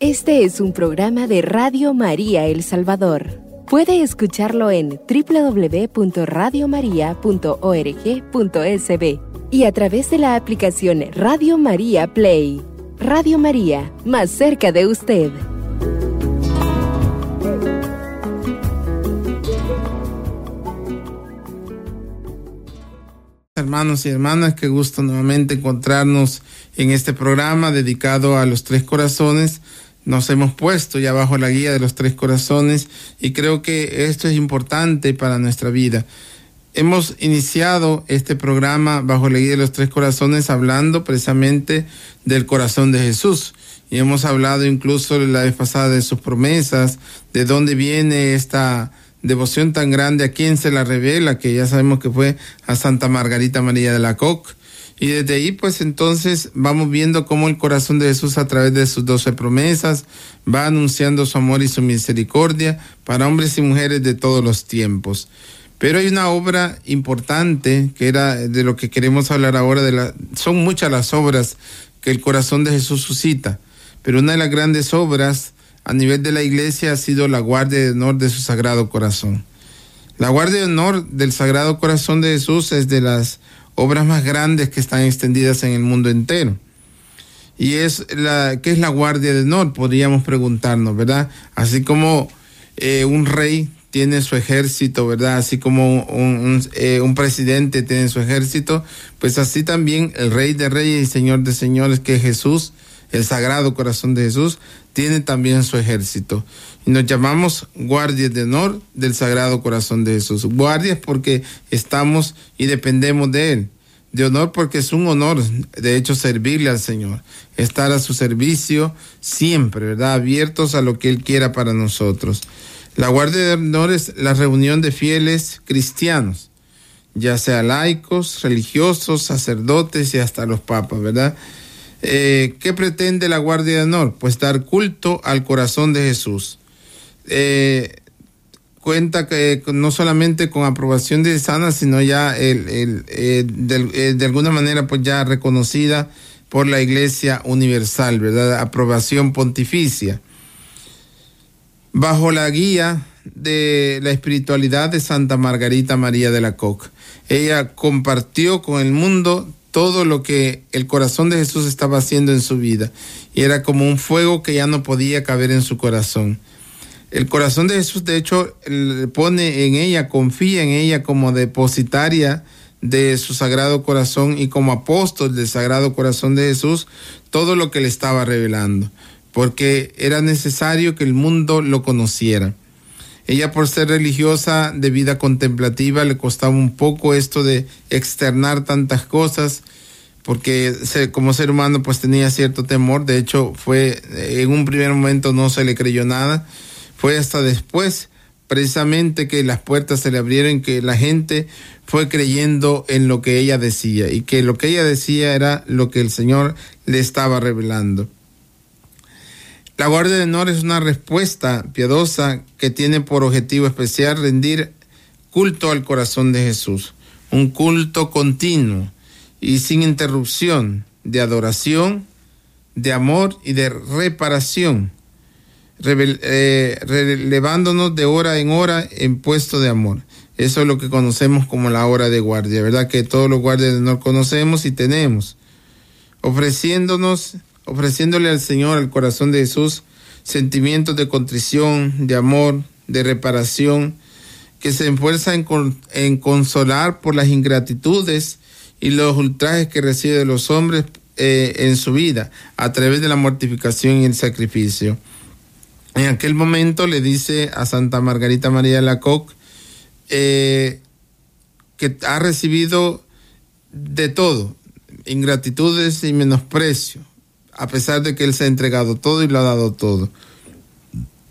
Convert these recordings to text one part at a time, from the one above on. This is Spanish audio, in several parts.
Este es un programa de Radio María El Salvador. Puede escucharlo en www.radiomaria.org.sb y a través de la aplicación Radio María Play. Radio María, más cerca de usted. Hermanos y hermanas, qué gusto nuevamente encontrarnos en este programa dedicado a los tres corazones. Nos hemos puesto ya bajo la guía de los tres corazones y creo que esto es importante para nuestra vida. Hemos iniciado este programa bajo la guía de los tres corazones hablando precisamente del corazón de Jesús. Y hemos hablado incluso la vez pasada de sus promesas, de dónde viene esta devoción tan grande, a quién se la revela, que ya sabemos que fue a Santa Margarita María de la Coque. Y desde ahí, pues entonces vamos viendo cómo el corazón de Jesús a través de sus doce promesas va anunciando su amor y su misericordia para hombres y mujeres de todos los tiempos. Pero hay una obra importante que era de lo que queremos hablar ahora. Son muchas las obras que el corazón de Jesús suscita, pero una de las grandes obras a nivel de la iglesia ha sido la guardia de honor de su sagrado corazón. La guardia de honor del sagrado corazón de Jesús es de las obras más grandes que están extendidas en el mundo entero. Y es la, ¿qué es la guardia de honor? Podríamos preguntarnos, ¿verdad? Así como eh, un rey tiene su ejército, ¿verdad? Así como un, eh, un, presidente tiene su ejército, pues así también el rey de reyes y señor de señores, que es Jesús, el sagrado corazón de Jesús, tiene también su ejército. Nos llamamos guardias de honor del sagrado corazón de Jesús. Guardias porque estamos y dependemos de Él. De honor porque es un honor, de hecho, servirle al Señor. Estar a su servicio siempre, ¿verdad? Abiertos a lo que Él quiera para nosotros. La guardia de honor es la reunión de fieles cristianos, ya sea laicos, religiosos, sacerdotes y hasta los papas, ¿verdad? Eh, ¿Qué pretende la Guardia de Honor? Pues dar culto al corazón de Jesús. Eh, cuenta que no solamente con aprobación de sana, sino ya el, el, eh, de, de, alguna manera pues ya reconocida por la Iglesia Universal, ¿verdad? Aprobación pontificia. Bajo la guía de la espiritualidad de Santa Margarita María de la Coque. Ella compartió con el mundo todo lo que el corazón de Jesús estaba haciendo en su vida. Y era como un fuego que ya no podía caber en su corazón. El corazón de Jesús, de hecho, pone en ella, confía en ella como depositaria de su sagrado corazón y como apóstol del sagrado corazón de Jesús, todo lo que le estaba revelando, porque era necesario que el mundo lo conociera. Ella por ser religiosa de vida contemplativa le costaba un poco esto de externar tantas cosas porque como ser humano pues tenía cierto temor, de hecho fue en un primer momento no se le creyó nada, fue hasta después precisamente que las puertas se le abrieron, que la gente fue creyendo en lo que ella decía y que lo que ella decía era lo que el Señor le estaba revelando. La Guardia de Honor es una respuesta piadosa que tiene por objetivo especial rendir culto al corazón de Jesús, un culto continuo y sin interrupción de adoración, de amor y de reparación, eh, relevándonos de hora en hora en puesto de amor. Eso es lo que conocemos como la hora de guardia, ¿verdad? Que todos los guardias de honor conocemos y tenemos, ofreciéndonos ofreciéndole al Señor, al corazón de Jesús, sentimientos de contrición, de amor, de reparación, que se esfuerza en, consolar por las ingratitudes y los ultrajes que recibe de los hombres eh, en su vida a través de la mortificación y el sacrificio. En aquel momento le dice a Santa Margarita María de la Coque eh, que ha recibido de todo, ingratitudes y menosprecio, a pesar de que Él se ha entregado todo y lo ha dado todo.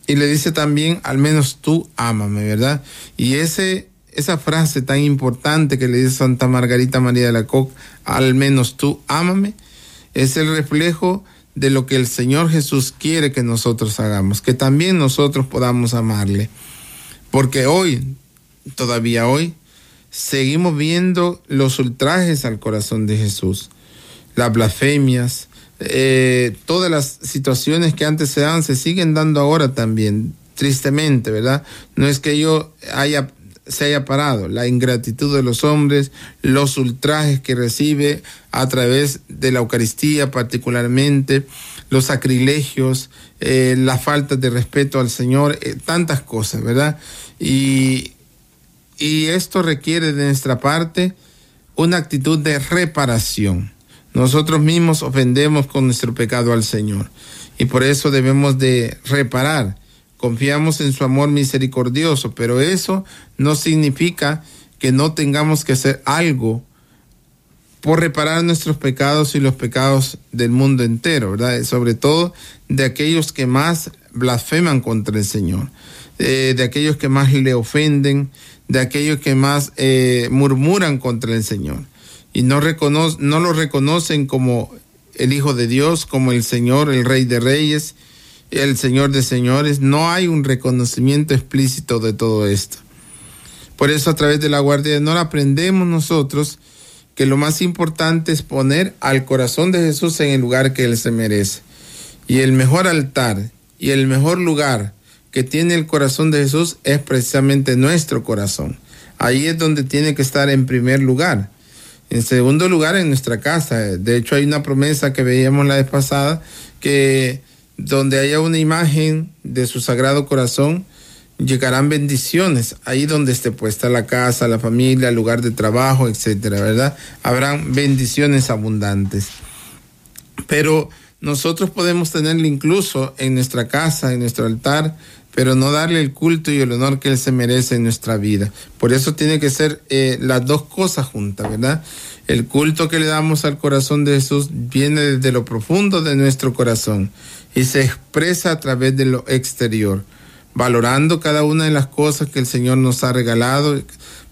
Y le dice también, al menos tú ámame, ¿verdad? Y ese, esa frase tan importante que le dice Santa Margarita María de la Coque, al menos tú ámame, es el reflejo de lo que el Señor Jesús quiere que nosotros hagamos, que también nosotros podamos amarle. Porque hoy, todavía hoy, seguimos viendo los ultrajes al corazón de Jesús, las blasfemias, eh, todas las situaciones que antes se daban se siguen dando ahora también, tristemente, ¿verdad? No es que yo haya se haya parado, la ingratitud de los hombres, los ultrajes que recibe a través de la Eucaristía particularmente, los sacrilegios, eh, la falta de respeto al Señor, eh, tantas cosas, ¿verdad? Y, y esto requiere de nuestra parte una actitud de reparación. Nosotros mismos ofendemos con nuestro pecado al Señor y por eso debemos de reparar confiamos en su amor misericordioso, pero eso no significa que no tengamos que hacer algo por reparar nuestros pecados y los pecados del mundo entero, ¿verdad? Sobre todo de aquellos que más blasfeman contra el Señor, eh, de aquellos que más le ofenden, de aquellos que más eh, murmuran contra el Señor y no, no lo reconocen como el Hijo de Dios, como el Señor, el Rey de Reyes, el Señor de señores, no hay un reconocimiento explícito de todo esto. Por eso a través de la Guardia de Honor aprendemos nosotros que lo más importante es poner al corazón de Jesús en el lugar que Él se merece. Y el mejor altar y el mejor lugar que tiene el corazón de Jesús es precisamente nuestro corazón. Ahí es donde tiene que estar en primer lugar. En segundo lugar, en nuestra casa. De hecho, hay una promesa que veíamos la vez pasada que donde haya una imagen de su sagrado corazón, llegarán bendiciones ahí donde esté puesta la casa, la familia, el lugar de trabajo, etcétera, ¿verdad? Habrán bendiciones abundantes. Pero nosotros podemos tenerle incluso en nuestra casa, en nuestro altar, pero no darle el culto y el honor que él se merece en nuestra vida. Por eso tiene que ser eh, las dos cosas juntas, ¿verdad? El culto que le damos al corazón de Jesús viene desde lo profundo de nuestro corazón y se expresa a través de lo exterior, valorando cada una de las cosas que el Señor nos ha regalado,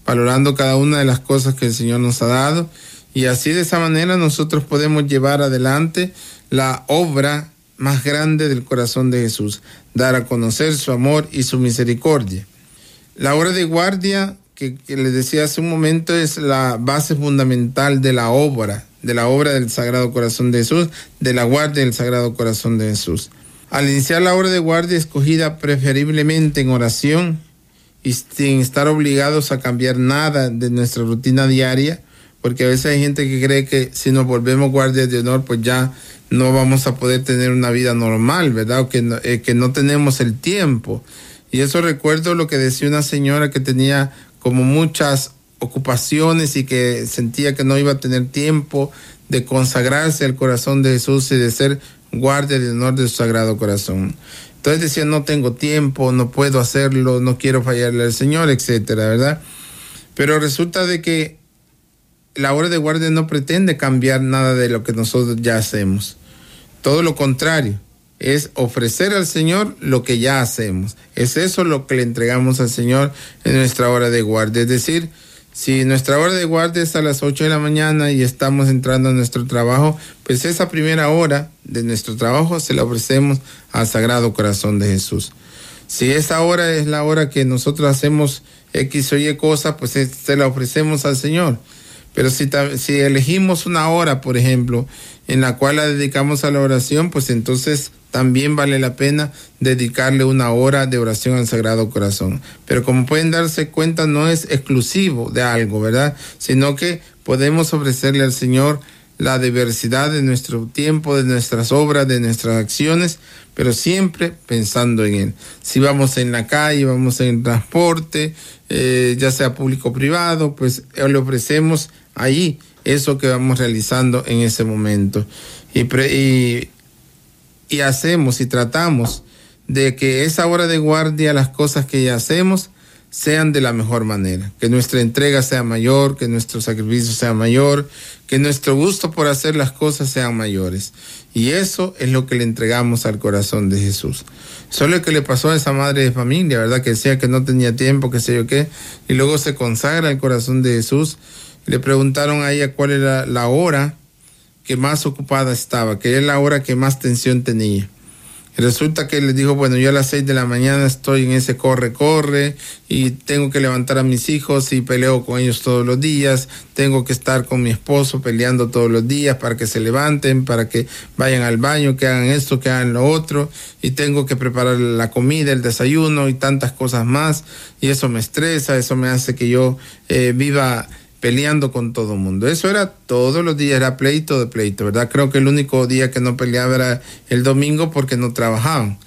valorando cada una de las cosas que el Señor nos ha dado, y así de esa manera nosotros podemos llevar adelante la obra más grande del corazón de Jesús, dar a conocer su amor y su misericordia. La hora de guardia, que, les decía hace un momento, es la base fundamental de la obra de la obra del Sagrado Corazón de Jesús, de la guardia del Sagrado Corazón de Jesús. Al iniciar la obra de guardia escogida preferiblemente en oración y sin estar obligados a cambiar nada de nuestra rutina diaria, porque a veces hay gente que cree que si nos volvemos guardias de honor, pues ya no vamos a poder tener una vida normal, ¿verdad? Que eh, que no tenemos el tiempo. Y eso recuerdo lo que decía una señora que tenía como muchas ocupaciones y que sentía que no iba a tener tiempo de consagrarse al corazón de Jesús y de ser guardia de honor de su sagrado corazón. Entonces decía, no tengo tiempo, no puedo hacerlo, no quiero fallarle al Señor, etcétera, ¿verdad? Pero resulta de que la hora de guardia no pretende cambiar nada de lo que nosotros ya hacemos. Todo lo contrario, es ofrecer al Señor lo que ya hacemos. Es eso lo que le entregamos al Señor en nuestra hora de guardia. Es decir, si nuestra hora de guardia es a las 8 de la mañana y estamos entrando a nuestro trabajo, pues esa primera hora de nuestro trabajo se la ofrecemos al Sagrado Corazón de Jesús. Si esa hora es la hora que nosotros hacemos X o Y cosa, pues se la ofrecemos al Señor. Pero si, si elegimos una hora, por ejemplo, en la cual la dedicamos a la oración, pues entonces también vale la pena dedicarle una hora de oración al Sagrado Corazón. Pero como pueden darse cuenta, no es exclusivo de algo, ¿verdad? Sino que podemos ofrecerle al Señor la diversidad de nuestro tiempo, de nuestras obras, de nuestras acciones, pero siempre pensando en Él. Si vamos en la calle, vamos en el transporte, eh, ya sea público o privado, pues le ofrecemos ahí eso que vamos realizando en ese momento. Y y hacemos y tratamos de que esa hora de guardia, las cosas que ya hacemos, sean de la mejor manera, que nuestra entrega sea mayor, que nuestro sacrificio sea mayor, que nuestro gusto por hacer las cosas sean mayores. Y eso es lo que le entregamos al corazón de Jesús. Solo lo que le pasó a esa madre de familia, ¿verdad? Que decía que no tenía tiempo, que sé yo qué, y luego se consagra al corazón de Jesús. Le preguntaron a ella cuál era la hora que más ocupada estaba, que era la hora que más tensión tenía. Resulta que le dijo, bueno, yo a las seis de la mañana estoy en ese corre, corre, y tengo que levantar a mis hijos y peleo con ellos todos los días, tengo que estar con mi esposo peleando todos los días para que se levanten, para que vayan al baño, que hagan esto, que hagan lo otro, y tengo que preparar la comida, el desayuno y tantas cosas más, y eso me estresa, eso me hace que yo eh, viva peleando con todo el mundo. Eso era todos los días, era pleito de pleito, ¿verdad? Creo que el único día que no peleaba era el domingo porque no trabajaban.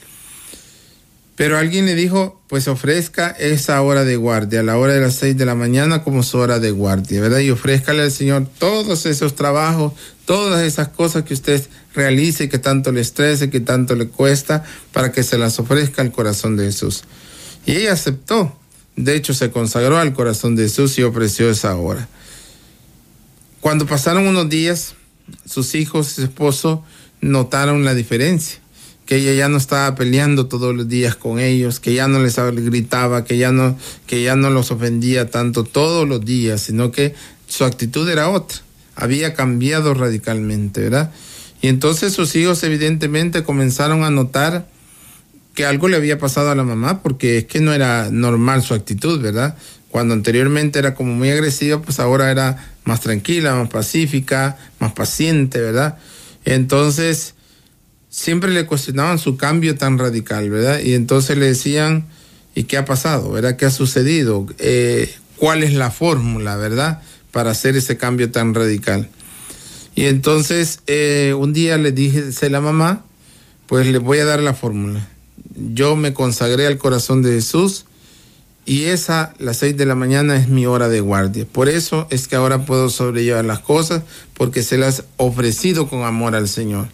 Pero alguien le dijo, pues ofrezca esa hora de guardia, a la hora de las seis de la mañana como su hora de guardia, ¿verdad? Y ofrézcale al Señor todos esos trabajos, todas esas cosas que usted realice, que tanto le estrese, que tanto le cuesta, para que se las ofrezca al corazón de Jesús. Y ella aceptó. De hecho, se consagró al corazón de Jesús y ofreció esa hora. Cuando pasaron unos días, sus hijos y su esposo notaron la diferencia, que ella ya no estaba peleando todos los días con ellos, que ya no les gritaba, que ya no, que ya no los ofendía tanto todos los días, sino que su actitud era otra, había cambiado radicalmente, ¿verdad? Y entonces sus hijos evidentemente comenzaron a notar algo le había pasado a la mamá, porque es que no era normal su actitud, ¿verdad? Cuando anteriormente era como muy agresiva, pues ahora era más tranquila, más pacífica, más paciente, ¿verdad? Entonces, siempre le cuestionaban su cambio tan radical, ¿verdad? Y entonces le decían, ¿y qué ha pasado? ¿Verdad? ¿Qué ha sucedido? Eh, ¿Cuál es la fórmula, verdad? Para hacer ese cambio tan radical. Y entonces, eh, un día le dije a la mamá, pues le voy a dar la fórmula yo me consagré al corazón de Jesús y esa, las seis de la mañana, es mi hora de guardia. Por eso es que ahora puedo sobrellevar las cosas porque se las ofrecido con amor al Señor.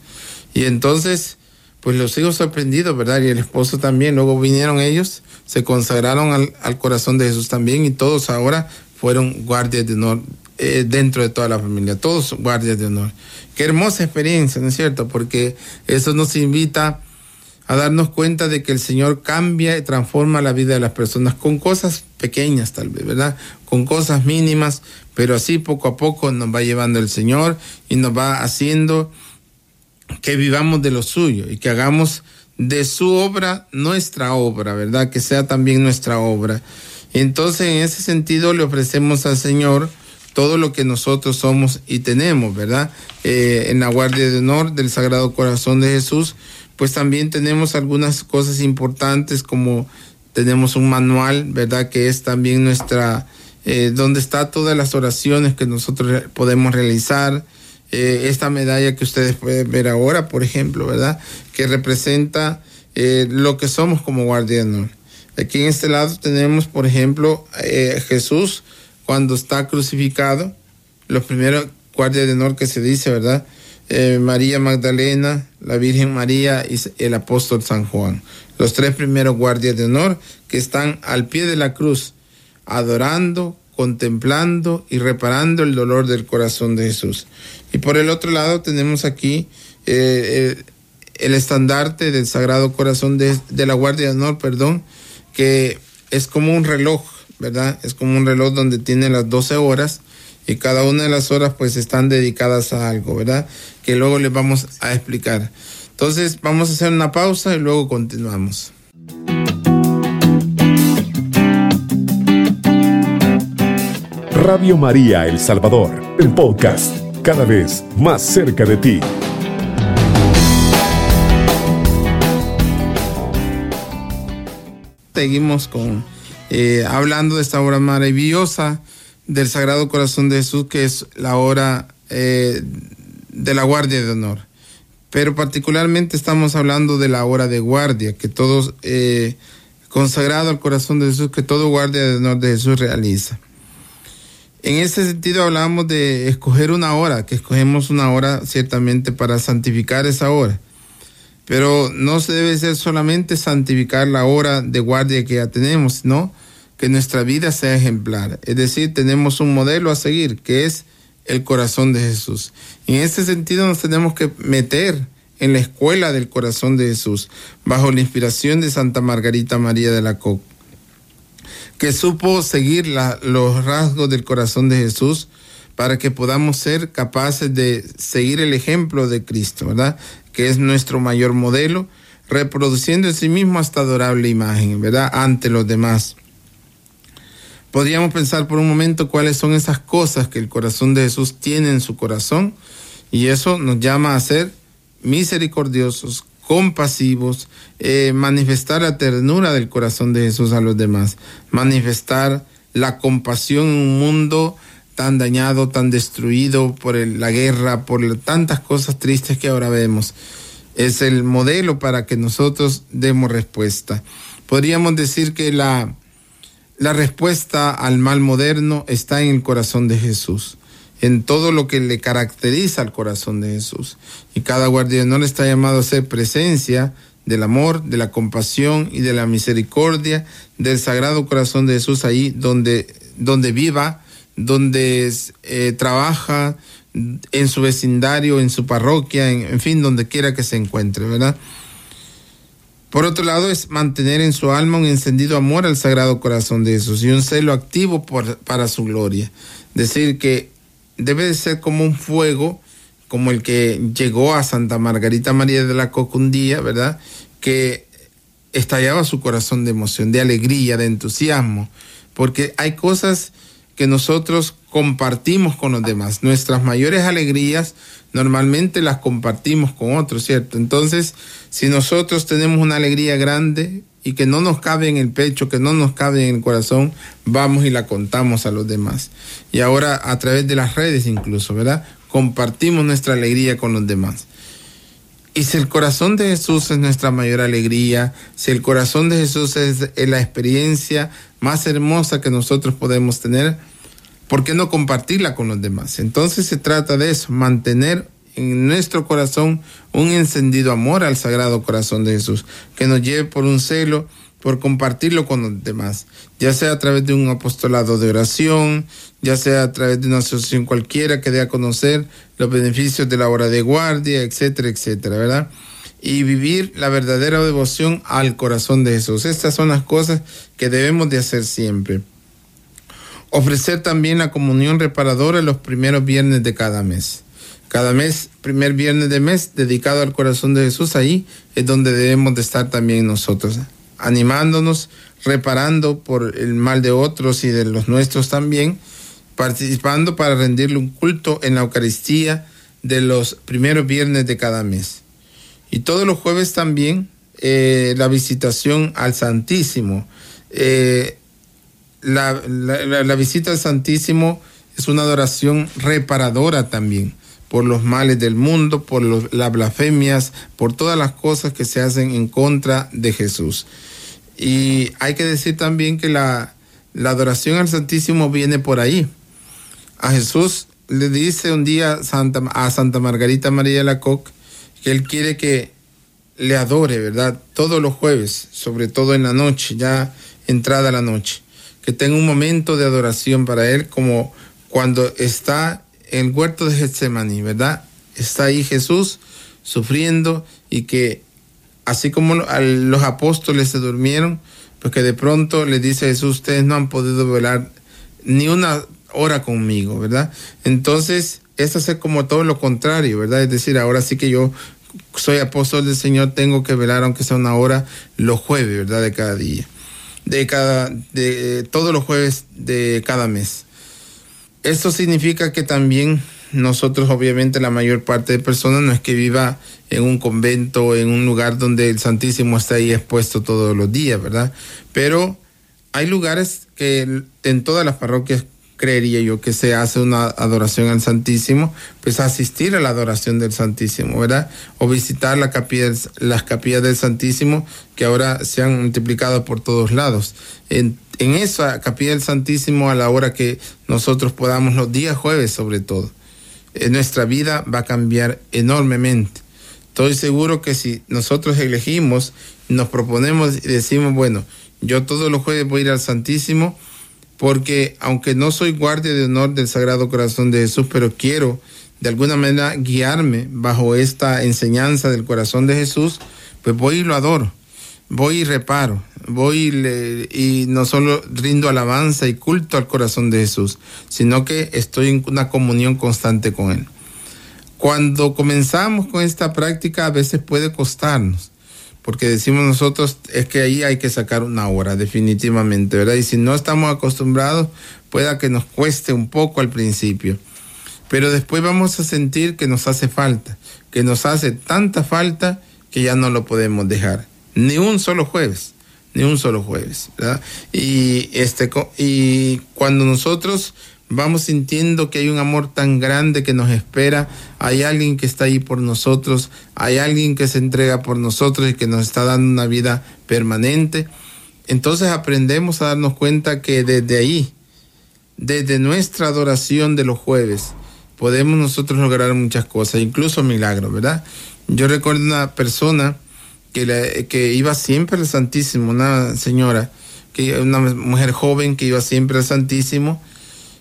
Y entonces, pues los hijos sorprendidos, ¿verdad? Y el esposo también. Luego vinieron ellos, se consagraron al, al corazón de Jesús también y todos ahora fueron guardias de honor eh, dentro de toda la familia, todos guardias de honor. Qué hermosa experiencia, ¿no es cierto? Porque eso nos invita a darnos cuenta de que el Señor cambia y transforma la vida de las personas con cosas pequeñas tal vez, ¿verdad? Con cosas mínimas, pero así poco a poco nos va llevando el Señor y nos va haciendo que vivamos de lo suyo y que hagamos de su obra nuestra obra, ¿verdad? Que sea también nuestra obra. Entonces, en ese sentido, le ofrecemos al Señor todo lo que nosotros somos y tenemos, ¿verdad? Eh, en la Guardia de Honor del Sagrado Corazón de Jesús, pues también tenemos algunas cosas importantes como tenemos un manual, ¿verdad? Que es también nuestra, eh, donde está todas las oraciones que nosotros podemos realizar. Eh, esta medalla que ustedes pueden ver ahora, por ejemplo, ¿verdad? Que representa eh, lo que somos como guardianos. Aquí en este lado tenemos, por ejemplo, Jesús cuando está crucificado, los primeros guardias de honor que se dice, ¿verdad? Eh, María Magdalena, la Virgen María y el apóstol San Juan. Los tres primeros guardias de honor que están al pie de la cruz, adorando, contemplando y reparando el dolor del corazón de Jesús. Y por el otro lado tenemos aquí eh, el, estandarte del Sagrado Corazón de, de la Guardia de Honor, perdón, que es como un reloj, ¿verdad? Es como un reloj donde tiene las 12 horas y cada una de las horas pues están dedicadas a algo, ¿verdad? Que luego les vamos a explicar. Entonces vamos a hacer una pausa y luego continuamos. Radio María El Salvador, el podcast, cada vez más cerca de ti. Seguimos con eh, hablando de esta obra maravillosa del Sagrado Corazón de Jesús, que es la hora eh, de la guardia de honor. Pero particularmente estamos hablando de la hora de guardia, que todos, eh, consagrado al corazón de Jesús, que todo guardia de honor de Jesús realiza. En ese sentido hablamos de escoger una hora, que escogemos una hora ciertamente para santificar esa hora. Pero no se debe ser solamente santificar la hora de guardia que ya tenemos, ¿no? Que nuestra vida sea ejemplar. Es decir, tenemos un modelo a seguir, que es el corazón de Jesús. En ese sentido nos tenemos que meter en la escuela del corazón de Jesús, bajo la inspiración de Santa Margarita María de la Coque, que supo seguir los rasgos del corazón de Jesús para que podamos ser capaces de seguir el ejemplo de Cristo, ¿verdad? Que es nuestro mayor modelo reproduciendo en sí mismo esta adorable imagen, ¿verdad? Ante los demás. Podríamos pensar por un momento cuáles son esas cosas que el corazón de Jesús tiene en su corazón y eso nos llama a ser misericordiosos, compasivos, eh, manifestar la ternura del corazón de Jesús a los demás, manifestar la compasión en un mundo tan dañado, tan destruido por la guerra, por tantas cosas tristes que ahora vemos. Es el modelo para que nosotros demos respuesta. Podríamos decir que la, la respuesta al mal moderno está en el corazón de Jesús, en todo lo que le caracteriza al corazón de Jesús. Y cada guardián está llamado a ser presencia del amor, de la compasión y de la misericordia del Sagrado Corazón de Jesús ahí donde, donde viva, donde eh, trabaja, en su vecindario, en su parroquia, en, en fin, donde quiera que se encuentre, ¿verdad? Por otro lado, es mantener en su alma un encendido amor al Sagrado Corazón de Jesús y un celo activo para su gloria. Decir que debe de ser como un fuego, como el que llegó a Santa Margarita María de la Coca un día, ¿verdad? Que estallaba su corazón de emoción, de alegría, de entusiasmo, porque hay cosas que nosotros compartimos con los demás. Nuestras mayores alegrías normalmente las compartimos con otros, ¿cierto? Entonces, si nosotros tenemos una alegría grande y que no nos cabe en el pecho, que no nos cabe en el corazón, vamos y la contamos a los demás. Y ahora a través de las redes incluso, ¿verdad? Compartimos nuestra alegría con los demás. Y si el corazón de Jesús es nuestra mayor alegría, si el corazón de Jesús es la experiencia más hermosa que nosotros podemos tener, ¿por qué no compartirla con los demás? Entonces se trata de eso, mantener en nuestro corazón un encendido amor al Sagrado Corazón de Jesús, que nos lleve por un celo, por compartirlo con los demás, ya sea a través de un apostolado de oración, ya sea a través de una asociación cualquiera que dé a conocer los beneficios de la hora de guardia, etcétera, etcétera, ¿verdad? Y vivir la verdadera devoción al corazón de Jesús. Estas son las cosas que debemos de hacer siempre. Ofrecer también la comunión reparadora los primeros viernes de cada mes. Cada mes, primer viernes de mes, dedicado al corazón de Jesús, ahí es donde debemos de estar también nosotros animándonos, reparando por el mal de otros y de los nuestros también, participando para rendirle un culto en la Eucaristía de los primeros viernes de cada mes. Y todos los jueves también eh, la visitación al Santísimo. Eh, la, la, visita al Santísimo es una adoración reparadora también por los males del mundo, por las blasfemias, por todas las cosas que se hacen en contra de Jesús. Y hay que decir también que la, adoración al Santísimo viene por ahí. A Jesús le dice un día Santa, a Santa Margarita María de la Coque que él quiere que le adore, ¿verdad? Todos los jueves, sobre todo en la noche, ya entrada la noche. Que tenga un momento de adoración para él, como cuando está en el huerto de Getsemaní, ¿verdad? Está ahí Jesús sufriendo y que así como los apóstoles se durmieron, porque de pronto les dice Jesús, ustedes no han podido velar ni una hora conmigo, ¿verdad? Entonces, es hacer como todo lo contrario, ¿verdad? Es decir, ahora sí que yo soy apóstol del Señor, tengo que velar aunque sea una hora los jueves, ¿verdad? De cada día. De cada, de todos los jueves de cada mes. Esto significa que también nosotros obviamente la mayor parte de personas no es que viva en un convento, en un lugar donde el Santísimo está ahí expuesto todos los días, ¿verdad? Pero hay lugares que en todas las parroquias creería yo que se hace una adoración al Santísimo, pues asistir a la adoración del Santísimo, ¿verdad? O visitar la capilla, las capillas del Santísimo que ahora se han multiplicado por todos lados. En, en esa capilla del Santísimo a la hora que nosotros podamos, los días jueves sobre todo, nuestra vida va a cambiar enormemente. Estoy seguro que si nosotros elegimos, nos proponemos y decimos, bueno, yo todos los jueves voy a ir al Santísimo, porque aunque no soy guardia de honor del Sagrado Corazón de Jesús, pero quiero de alguna manera guiarme bajo esta enseñanza del corazón de Jesús, pues voy y lo adoro voy y reparo, voy y, no solo rindo alabanza y culto al corazón de Jesús, sino que estoy en una comunión constante con Él. Cuando comenzamos con esta práctica a veces puede costarnos, porque decimos nosotros es que ahí hay que sacar una hora, definitivamente, ¿verdad? Y si no estamos acostumbrados, pueda que nos cueste un poco al principio, pero después vamos a sentir que nos hace falta, que nos hace tanta falta que ya no lo podemos dejar, ni un solo jueves, ni un solo jueves, ¿verdad? Y, este, y cuando nosotros vamos sintiendo que hay un amor tan grande que nos espera, hay alguien que está ahí por nosotros, hay alguien que se entrega por nosotros y que nos está dando una vida permanente. Entonces aprendemos a darnos cuenta que desde ahí, desde nuestra adoración de los jueves, podemos nosotros lograr muchas cosas, incluso milagros, ¿verdad? Yo recuerdo una persona que, que iba siempre al Santísimo, una señora, que una mujer joven que iba siempre al Santísimo,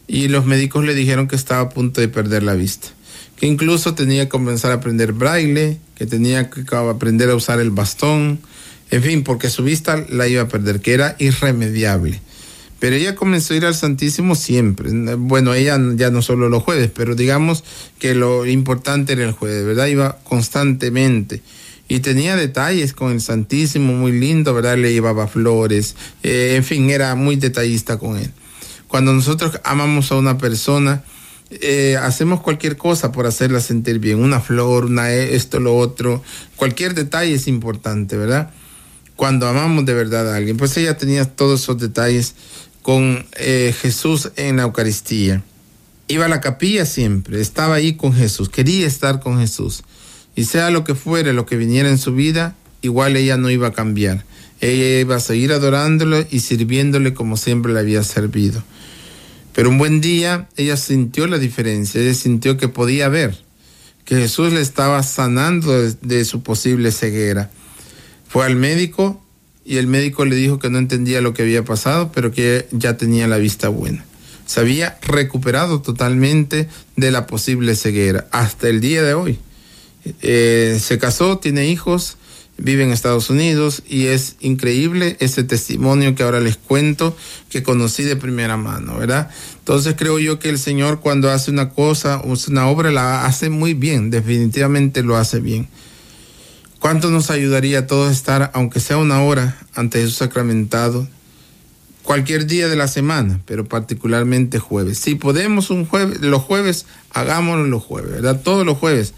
y los médicos le dijeron que estaba a punto de perder la vista, que incluso tenía que comenzar a aprender braille, que tenía que aprender a usar el bastón, en fin, porque su vista la iba a perder, que era irremediable. Pero ella comenzó a ir al Santísimo siempre. Bueno, ella ya no solo los jueves, pero digamos que lo importante era el jueves, ¿verdad? Iba constantemente. Y tenía detalles con el Santísimo muy lindo, ¿verdad? Le llevaba flores, eh, en fin, era muy detallista con él. Cuando nosotros amamos a una persona, eh, hacemos cualquier cosa por hacerla sentir bien, una flor, una e, esto, lo otro, cualquier detalle es importante, ¿verdad? Cuando amamos de verdad a alguien, pues ella tenía todos esos detalles con eh, Jesús en la Eucaristía. Iba a la capilla siempre, estaba ahí con Jesús, quería estar con Jesús. Y sea lo que fuera, lo que viniera en su vida, igual ella no iba a cambiar. Ella iba a seguir adorándolo y sirviéndole como siempre le había servido. Pero un buen día ella sintió la diferencia, ella sintió que podía ver, que Jesús le estaba sanando de, su posible ceguera. Fue al médico y el médico le dijo que no entendía lo que había pasado, pero que ya tenía la vista buena. Se había recuperado totalmente de la posible ceguera hasta el día de hoy. Eh, se casó, tiene hijos vive en Estados Unidos y es increíble ese testimonio que ahora les cuento que conocí de primera mano, ¿verdad? Entonces creo yo que el Señor cuando hace una cosa, una obra, la hace muy bien, definitivamente lo hace bien. ¿Cuánto nos ayudaría a todos estar, aunque sea una hora, ante Jesús sacramentado? Cualquier día de la semana, pero particularmente jueves. Si podemos un jueves, los jueves, hagámoslo los jueves, ¿verdad? Todos los jueves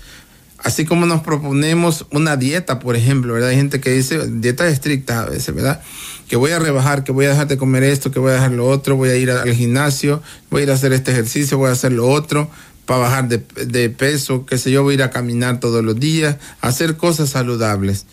Así como nos proponemos una dieta, por ejemplo, ¿verdad? Hay gente que dice dieta estricta a veces, ¿verdad? Que voy a rebajar, que voy a dejar de comer esto, que voy a dejar lo otro, voy a ir al gimnasio, voy a ir a hacer este ejercicio, voy a hacer lo otro para bajar de, de peso, qué sé yo, voy a ir a caminar todos los días, hacer cosas saludables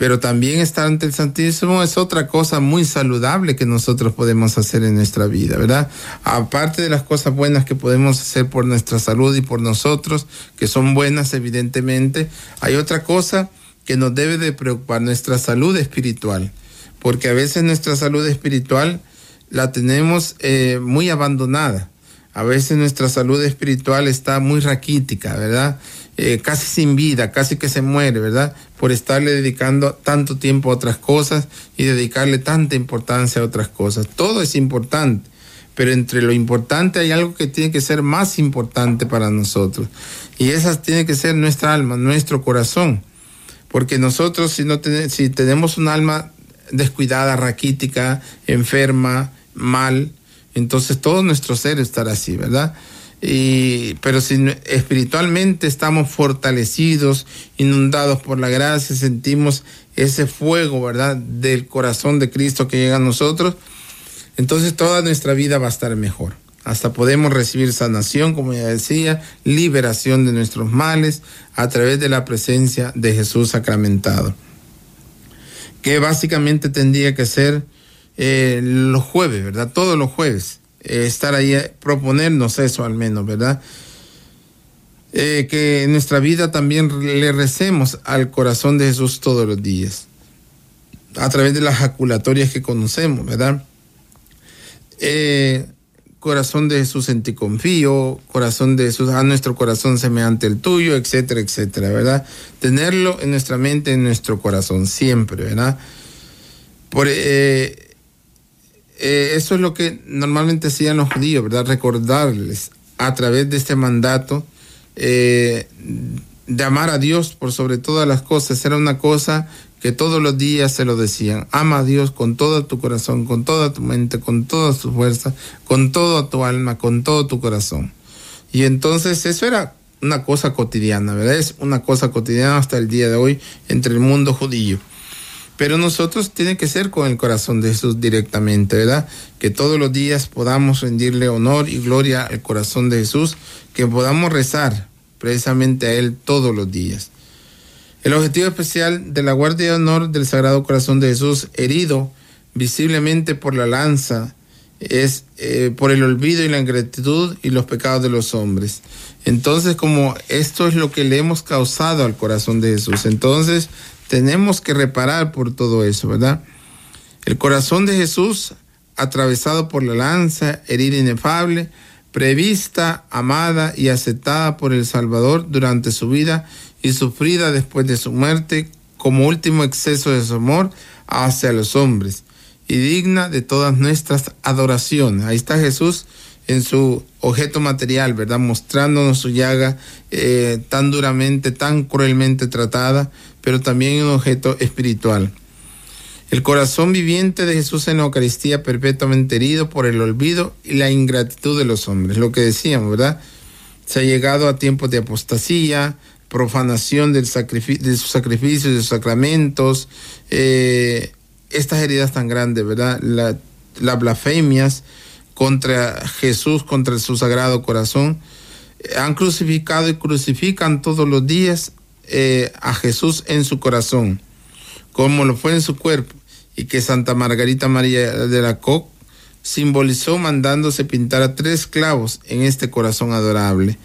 pero también estar ante el Santísimo es otra cosa muy saludable que nosotros podemos hacer en nuestra vida, ¿verdad? Aparte de las cosas buenas que podemos hacer por nuestra salud y por nosotros, que son buenas evidentemente, hay otra cosa que nos debe de preocupar, nuestra salud espiritual, porque a veces nuestra salud espiritual la tenemos eh, muy abandonada. A veces nuestra salud espiritual está muy raquítica, ¿verdad? Eh, casi sin vida, casi que se muere, ¿verdad? Por estarle dedicando tanto tiempo a otras cosas y dedicarle tanta importancia a otras cosas. Todo es importante, pero entre lo importante hay algo que tiene que ser más importante para nosotros. Y esa tiene que ser nuestra alma, nuestro corazón. Porque nosotros si, no si tenemos un alma descuidada, raquítica, enferma, mal, entonces todo nuestro ser estará así, ¿verdad? Y, pero si espiritualmente estamos fortalecidos, inundados por la gracia, sentimos ese fuego, ¿verdad?, del corazón de Cristo que llega a nosotros, entonces toda nuestra vida va a estar mejor. Hasta podemos recibir sanación, como ya decía, liberación de nuestros males a través de la presencia de Jesús sacramentado. Que básicamente tendría que ser eh, los jueves, ¿verdad? Todos los jueves eh, estar ahí, eh, proponernos eso al menos, ¿verdad? Eh, que en nuestra vida también le recemos al corazón de Jesús todos los días, a través de las jaculatorias que conocemos, ¿verdad? corazón de Jesús en ti confío, corazón de Jesús, a nuestro corazón semejante el tuyo, etcétera, etcétera, ¿verdad? Tenerlo en nuestra mente, en nuestro corazón, siempre, ¿verdad? Por, eh, eso es lo que normalmente hacían los judíos, ¿verdad? Recordarles a través de este mandato eh, de amar a Dios por sobre todas las cosas. Era una cosa que todos los días se lo decían, ama a Dios con todo tu corazón, con toda tu mente, con toda tu fuerza, con toda tu alma, con todo tu corazón. Y entonces eso era una cosa cotidiana, ¿verdad? Es una cosa cotidiana hasta el día de hoy entre el mundo judío. Pero nosotros tiene que ser con el corazón de Jesús directamente, ¿verdad? Que todos los días podamos rendirle honor y gloria al corazón de Jesús, que podamos rezar precisamente a Él todos los días. El objetivo especial de la Guardia de Honor del Sagrado Corazón de Jesús, herido visiblemente por la lanza, es eh, por el olvido y la ingratitud y los pecados de los hombres. Entonces, como esto es lo que le hemos causado al corazón de Jesús, entonces tenemos que reparar por todo eso, ¿verdad? El corazón de Jesús, atravesado por la lanza, herida inefable, prevista, amada y aceptada por el Salvador durante su vida y sufrida después de su muerte como último exceso de su amor hacia los hombres y digna de todas nuestras adoraciones. Ahí está Jesús en su objeto material, ¿verdad? Mostrándonos su llaga eh, tan duramente, tan cruelmente tratada, pero también un objeto espiritual. El corazón viviente de Jesús en la Eucaristía perpetuamente herido por el olvido y la ingratitud de los hombres. Lo que decíamos, ¿verdad? Se ha llegado a tiempos de apostasía, profanación del de sus sacrificios, de sus sacramentos, eh, estas heridas tan grandes, ¿verdad? las blasfemias contra Jesús, contra su sagrado corazón. Han crucificado y crucifican todos los días eh, a Jesús en su corazón, como lo fue en su cuerpo, y que Santa Margarita María de la Coque simbolizó mandándose pintar a tres clavos en este corazón adorable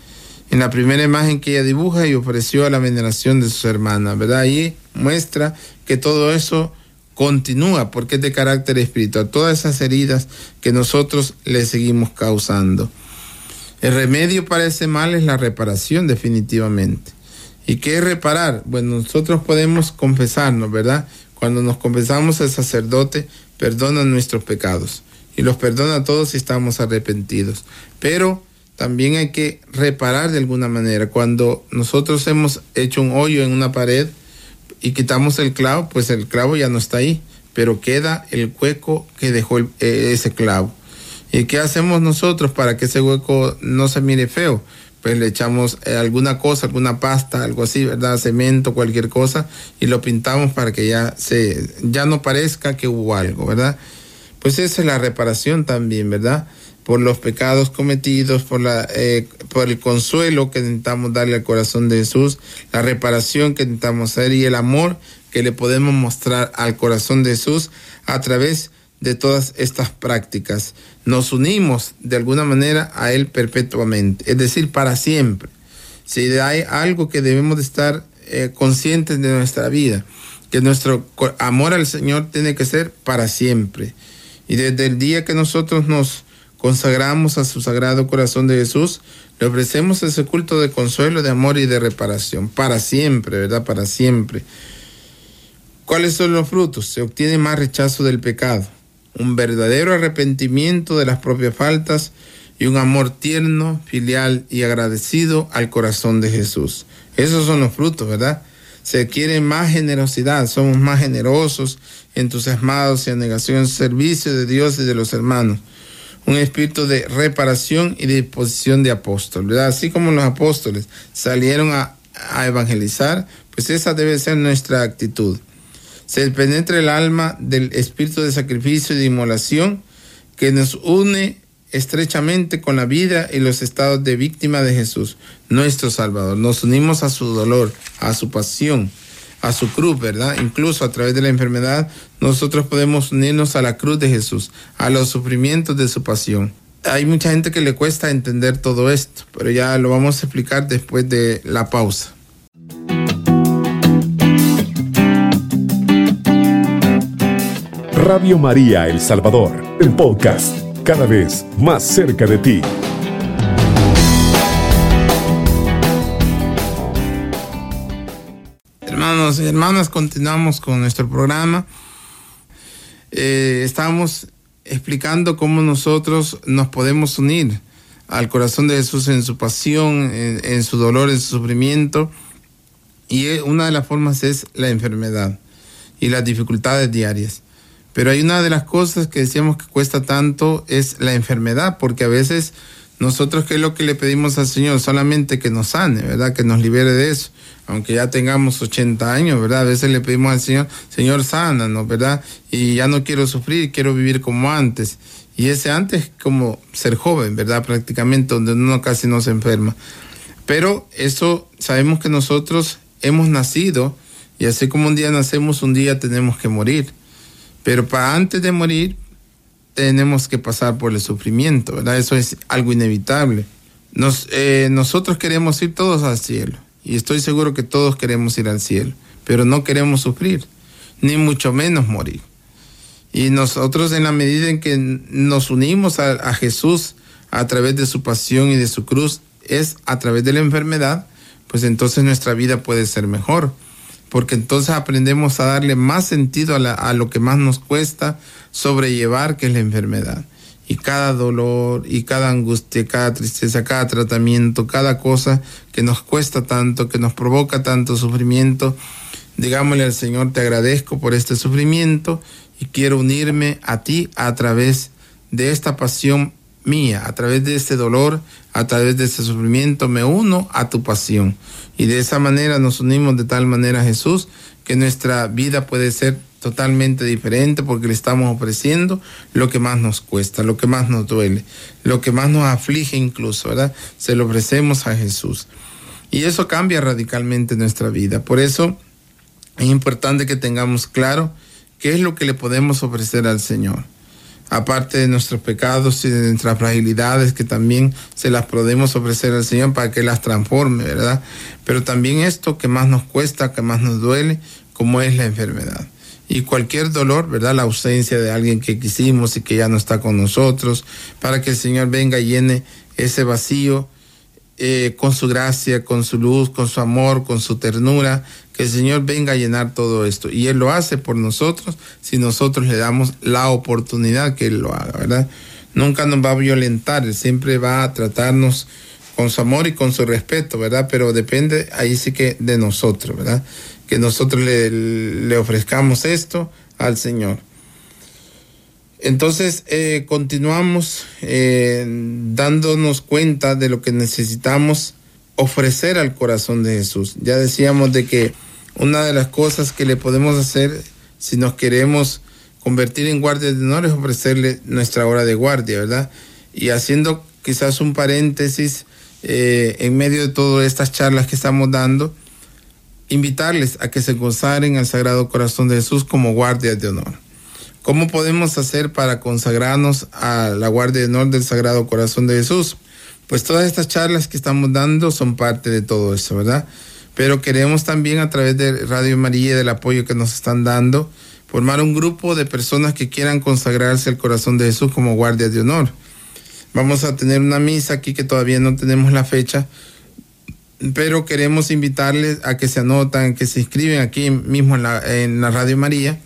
en la primera imagen que ella dibuja y ofreció a la veneración de sus hermanas, ¿verdad? Ahí muestra que todo eso continúa porque es de carácter espiritual, todas esas heridas que nosotros le seguimos causando. El remedio para ese mal es la reparación definitivamente. ¿Y qué es reparar? Bueno, nosotros podemos confesarnos, ¿verdad? Cuando nos confesamos el sacerdote, perdona nuestros pecados y los perdona a todos si estamos arrepentidos. Pero también hay que reparar de alguna manera. Cuando nosotros hemos hecho un hoyo en una pared y quitamos el clavo, pues el clavo ya no está ahí, pero queda el hueco que dejó eh, ese clavo. ¿Y qué hacemos nosotros para que ese hueco no se mire feo? Pues le echamos eh, alguna cosa, alguna pasta, algo así, ¿verdad? Cemento, cualquier cosa, y lo pintamos para que ya se, ya no parezca que hubo algo, ¿verdad? Pues esa es la reparación también, ¿verdad? Por los pecados cometidos, por, la, eh, por el consuelo que intentamos darle al corazón de Jesús, la reparación que intentamos hacer y el amor que le podemos mostrar al corazón de Jesús a través de todas estas prácticas. Nos unimos de alguna manera a Él perpetuamente, es decir, para siempre. Si hay algo que debemos de estar eh, conscientes de nuestra vida, que nuestro amor al Señor tiene que ser para siempre. Y desde el día que nosotros nos consagramos a su sagrado corazón de Jesús, le ofrecemos ese culto de consuelo, de amor y de reparación, para siempre, ¿verdad? Para siempre. ¿Cuáles son los frutos? Se obtiene más rechazo del pecado, un verdadero arrepentimiento de las propias faltas y un amor tierno, filial y agradecido al corazón de Jesús. Esos son los frutos, ¿verdad? Se quiere más generosidad, somos más generosos, entusiasmados y en servicio de Dios y de los hermanos un espíritu de reparación y disposición de apóstol, ¿verdad? Así como los apóstoles salieron a, a evangelizar, pues esa debe ser nuestra actitud. Se penetra el alma del espíritu de sacrificio y de inmolación que nos une estrechamente con la vida y los estados de víctima de Jesús, nuestro Salvador. Nos unimos a su dolor, a su pasión, a su cruz, ¿verdad? Incluso a través de la enfermedad, nosotros podemos unirnos a la cruz de Jesús, a los sufrimientos de su pasión. Hay mucha gente que le cuesta entender todo esto, pero ya lo vamos a explicar después de la pausa. Radio María El Salvador, el podcast, cada vez más cerca de ti. Hermanos hermanas, continuamos con nuestro programa. Eh, estamos explicando cómo nosotros nos podemos unir al corazón de Jesús en su pasión, en, su dolor, en su sufrimiento. Y una de las formas es la enfermedad. y las dificultades diarias. Pero hay una de las cosas que decíamos que cuesta tanto es la enfermedad, porque a veces nosotros qué es lo que le pedimos al Señor, solamente que nos sane, ¿verdad? Que nos libere de eso, aunque ya tengamos 80 años, ¿verdad? A veces le pedimos al Señor, Señor, sánanos, ¿verdad? Y ya no quiero sufrir, quiero vivir como antes. Y ese antes es como ser joven, ¿verdad? Prácticamente, donde uno casi no se enferma. Pero eso sabemos que nosotros hemos nacido y así como un día nacemos, un día tenemos que morir. Pero para antes de morir, tenemos que pasar por el sufrimiento, ¿verdad? Eso es algo inevitable. Eh, nosotros queremos ir todos al cielo y estoy seguro que todos queremos ir al cielo, pero no queremos sufrir, ni mucho menos morir. Y nosotros en la medida en que nos unimos a Jesús a través de su pasión y de su cruz, es a través de la enfermedad, pues entonces nuestra vida puede ser mejor porque entonces aprendemos a darle más sentido a, lo que más nos cuesta sobrellevar, que es la enfermedad. Y cada dolor, y cada angustia, cada tristeza, cada tratamiento, cada cosa que nos cuesta tanto, que nos provoca tanto sufrimiento, digámosle al Señor, te agradezco por este sufrimiento y quiero unirme a ti a través de esta pasión mía, a través de este dolor, a través de este sufrimiento, me uno a tu pasión. Y de esa manera nos unimos de tal manera a Jesús que nuestra vida puede ser totalmente diferente porque le estamos ofreciendo lo que más nos cuesta, lo que más nos duele, lo que más nos aflige incluso, ¿verdad? Se lo ofrecemos a Jesús. Y eso cambia radicalmente nuestra vida. Por eso es importante que tengamos claro qué es lo que le podemos ofrecer al Señor aparte de nuestros pecados y de nuestras fragilidades que también se las podemos ofrecer al Señor para que las transforme, ¿verdad? Pero también esto que más nos cuesta, que más nos duele, como es la enfermedad. Y cualquier dolor, ¿verdad? La ausencia de alguien que quisimos y que ya no está con nosotros, para que el Señor venga y llene ese vacío eh, con su gracia, con su luz, con su amor, con su ternura, que el Señor venga a llenar todo esto. Y Él lo hace por nosotros si nosotros le damos la oportunidad que Él lo haga, ¿verdad? Nunca nos va a violentar, Él siempre va a tratarnos con su amor y con su respeto, ¿verdad? Pero depende ahí sí que de nosotros, ¿verdad? Que nosotros le, le ofrezcamos esto al Señor. Entonces, eh, continuamos eh, dándonos cuenta de lo que necesitamos ofrecer al corazón de Jesús. Ya decíamos de que una de las cosas que le podemos hacer si nos queremos convertir en guardia de honor es ofrecerle nuestra hora de guardia, ¿verdad? Y haciendo quizás un paréntesis eh, en medio de todas estas charlas que estamos dando, invitarles a que se consagren al Sagrado Corazón de Jesús como guardias de honor. ¿Cómo podemos hacer para consagrarnos a la guardia de honor del Sagrado Corazón de Jesús? Pues todas estas charlas que estamos dando son parte de todo eso, ¿verdad? Pero queremos también a través de Radio María y del apoyo que nos están dando, formar un grupo de personas que quieran consagrarse al corazón de Jesús como guardias de honor. Vamos a tener una misa aquí que todavía no tenemos la fecha, pero queremos invitarles a que se anotan, que se inscriben aquí mismo en la, en la Radio María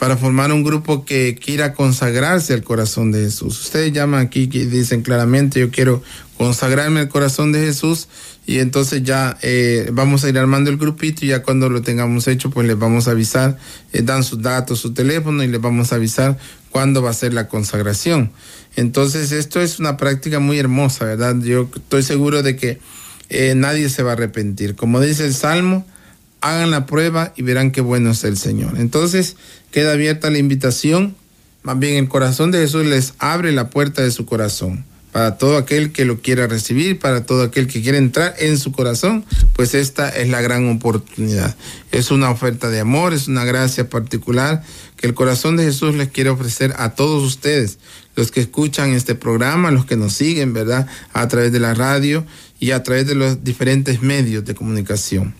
para formar un grupo que quiera consagrarse al corazón de Jesús. Ustedes llaman aquí y dicen claramente, yo quiero consagrarme al corazón de Jesús y entonces ya eh, vamos a ir armando el grupito y ya cuando lo tengamos hecho pues les vamos a avisar, eh, dan sus datos, su teléfono y les vamos a avisar cuándo va a ser la consagración. Entonces esto es una práctica muy hermosa, ¿verdad? Yo estoy seguro de que eh, nadie se va a arrepentir. Como dice el Salmo, hagan la prueba y verán qué bueno es el Señor. Entonces queda abierta la invitación, más bien el corazón de Jesús les abre la puerta de su corazón para todo aquel que lo quiera recibir, para todo aquel que quiera entrar en su corazón, pues esta es la gran oportunidad. Es una oferta de amor, es una gracia particular que el corazón de Jesús les quiere ofrecer a todos ustedes, los que escuchan este programa, los que nos siguen, ¿verdad? A través de la radio y a través de los diferentes medios de comunicación.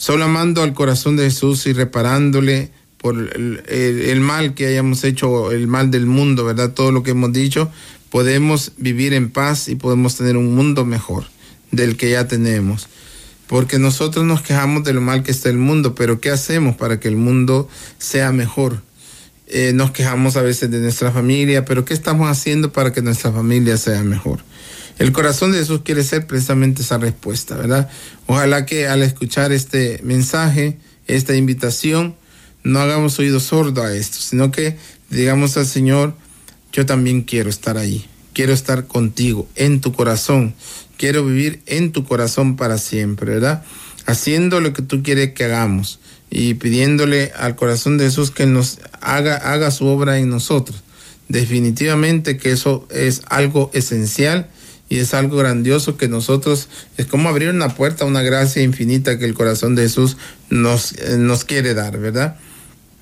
Solo amando al corazón de Jesús y reparándole por el, mal que hayamos hecho, el mal del mundo, ¿verdad? Todo lo que hemos dicho, podemos vivir en paz y podemos tener un mundo mejor del que ya tenemos. Porque nosotros nos quejamos de lo mal que está el mundo, pero ¿qué hacemos para que el mundo sea mejor? Eh, nos quejamos a veces de nuestra familia, pero ¿qué estamos haciendo para que nuestra familia sea mejor? El corazón de Jesús quiere ser precisamente esa respuesta, ¿verdad? Ojalá que al escuchar este mensaje, esta invitación, no hagamos oído sordo a esto, sino que digamos al Señor, yo también quiero estar ahí, quiero estar contigo, en tu corazón, quiero vivir en tu corazón para siempre, ¿verdad? Haciendo lo que tú quieres que hagamos y pidiéndole al corazón de Jesús que nos haga, haga su obra en nosotros. Definitivamente que eso es algo esencial y es algo grandioso que nosotros, es como abrir una puerta, una gracia infinita que el corazón de Jesús nos, eh, nos quiere dar, ¿verdad?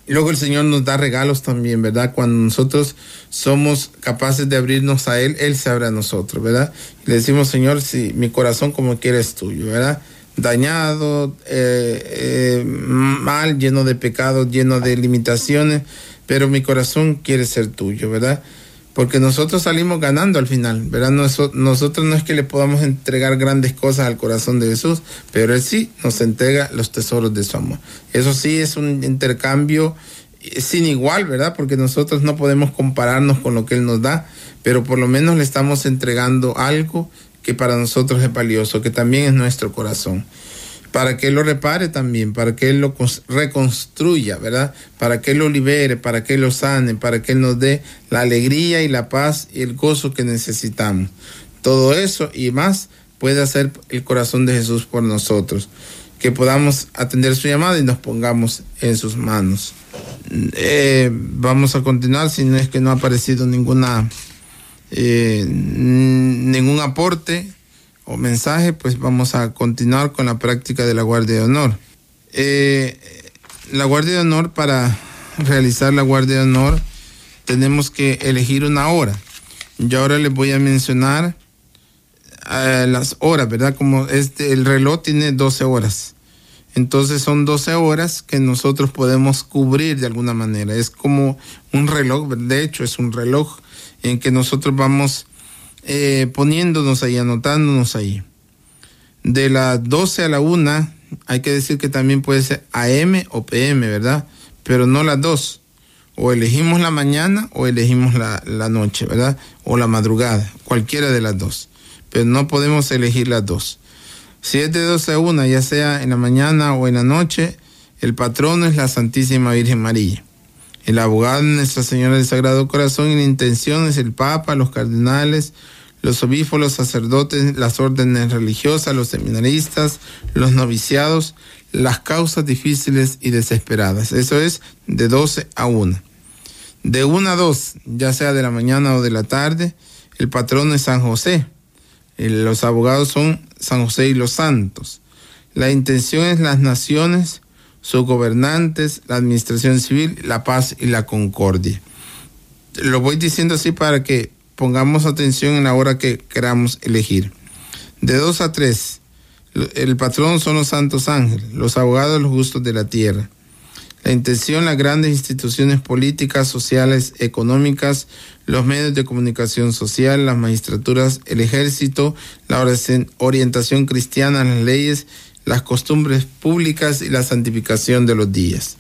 Y luego el Señor nos da regalos también, ¿verdad? Cuando nosotros somos capaces de abrirnos a Él, Él se abre a nosotros, ¿verdad? Le decimos, Señor, si mi corazón como quieres tuyo, ¿verdad? Dañado, eh, eh, mal, lleno de pecados, lleno de limitaciones, pero mi corazón quiere ser tuyo, ¿verdad? Porque nosotros salimos ganando al final, ¿verdad? Nosotros no es que le podamos entregar grandes cosas al corazón de Jesús, pero Él sí nos entrega los tesoros de su amor. Eso sí es un intercambio sin igual, ¿verdad? Porque nosotros no podemos compararnos con lo que Él nos da, pero por lo menos le estamos entregando algo que para nosotros es valioso, que también es nuestro corazón para que lo repare también, para que Él lo reconstruya, ¿verdad? Para que Él lo libere, para que lo sane, para que Él nos dé la alegría y la paz y el gozo que necesitamos. Todo eso y más puede hacer el corazón de Jesús por nosotros. Que podamos atender su llamada y nos pongamos en sus manos. Eh, vamos a continuar, si no es que no ha aparecido ninguna, eh, ningún aporte o mensaje, pues vamos a continuar con la práctica de la Guardia de Honor. Eh, la Guardia de Honor, para realizar la Guardia de Honor, tenemos que elegir una hora. Yo ahora les voy a mencionar eh, las horas, ¿verdad? Como este, el reloj tiene 12 horas. Entonces son 12 horas que nosotros podemos cubrir de alguna manera. Es como un reloj, de hecho es un reloj en que nosotros vamos eh, poniéndonos ahí, anotándonos ahí. De las 12 a la 1, hay que decir que también puede ser AM o PM, ¿verdad? Pero no las dos. O elegimos la mañana o elegimos la, la noche, ¿verdad? O la madrugada, cualquiera de las dos. Pero no podemos elegir las dos. Si es de 12 a 1, ya sea en la mañana o en la noche, el patrono es la Santísima Virgen María. El abogado Nuestra Señora del Sagrado Corazón y la intención es el Papa, los cardenales, los obispos, los sacerdotes, las órdenes religiosas, los seminaristas, los noviciados, las causas difíciles y desesperadas. Eso es de 12 a 1. De 1 a 2, ya sea de la mañana o de la tarde, el patrón es San José. Los abogados son San José y los santos. La intención es las naciones, sus gobernantes, la administración civil, la paz y la concordia. Lo voy diciendo así para que pongamos atención en la hora que queramos elegir. De 2 a 3, el patrón son los santos ángeles, los abogados los justos de la tierra. La intención, las grandes instituciones políticas, sociales, económicas, los medios de comunicación social, las magistraturas, el ejército, la orientación cristiana, las leyes, las costumbres públicas y la santificación de los días.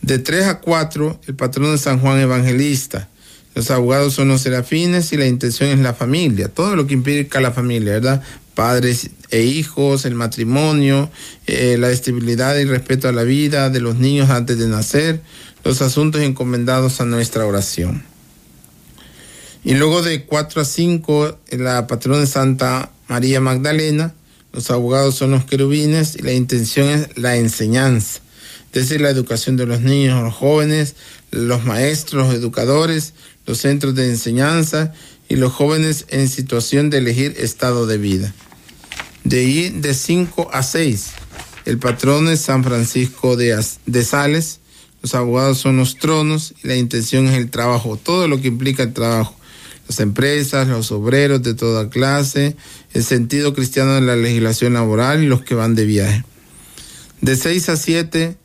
De 3 a 4, el patrón de San Juan Evangelista, los abogados son los serafines y la intención es la familia, todo lo que implica la familia, ¿verdad? Padres e hijos, el matrimonio, eh, la estabilidad y respeto a la vida de los niños antes de nacer, los asuntos encomendados a nuestra oración. Y luego de 4 a 5, la patrona Santa María Magdalena, los abogados son los querubines y la intención es la enseñanza, es decir, la educación de los niños, los jóvenes, los maestros, los educadores, los centros de enseñanza y los jóvenes en situación de elegir estado de vida. De ahí de 5 a 6, el patrón es San Francisco de, de Sales, los abogados son los tronos y la intención es el trabajo, todo lo que implica el trabajo, las empresas, los obreros de toda clase, el sentido cristiano de la legislación laboral y los que van de viaje. De 6 a 7,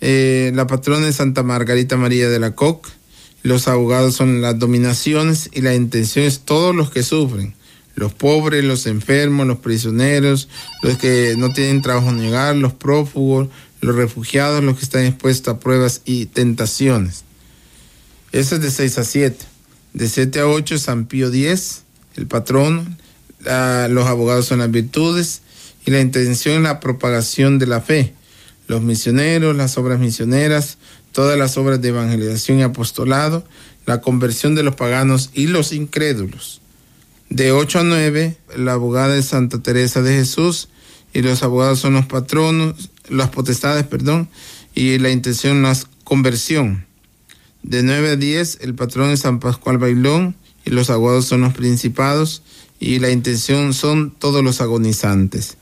eh, la patrona es Santa Margarita María de la Coque, los abogados son las dominaciones y la intención es todos los que sufren. Los pobres, los enfermos, los prisioneros, los que no tienen trabajo en llegar, los prófugos, los refugiados, los que están expuestos a pruebas y tentaciones. Eso es de 6 a 7. De 7 a 8, San Pío X, el patrón. Los abogados son las virtudes y la intención es la propagación de la fe. Los misioneros, las obras misioneras, todas las obras de evangelización y apostolado, la conversión de los paganos y los incrédulos. De 8 a 9, la abogada es Santa Teresa de Jesús y los abogados son los patronos, las potestades, perdón, y la intención la conversión. De 9 a 10, el patrón es San Pascual Bailón y los abogados son los principados y la intención son todos los agonizantes.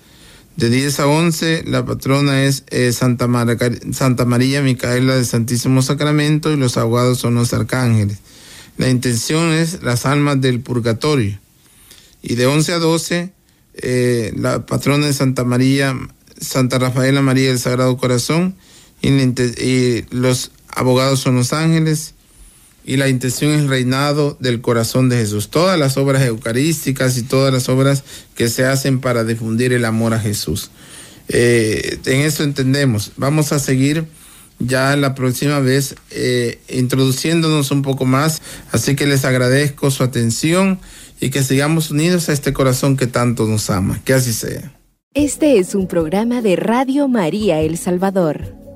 De 10 a 11, la patrona es eh, Santa, Santa María Micaela del Santísimo Sacramento y los abogados son los arcángeles. La intención es las almas del purgatorio. Y de 11 a 12, eh, la patrona es Santa María, Santa Rafaela María del Sagrado Corazón y los abogados son los ángeles y la intención es reinado del corazón de Jesús. Todas las obras eucarísticas y todas las obras que se hacen para difundir el amor a Jesús. Eh, en eso entendemos. Vamos a seguir ya la próxima vez eh, introduciéndonos un poco más. Así que les agradezco su atención y que sigamos unidos a este corazón que tanto nos ama. Que así sea. Este es un programa de Radio María El Salvador.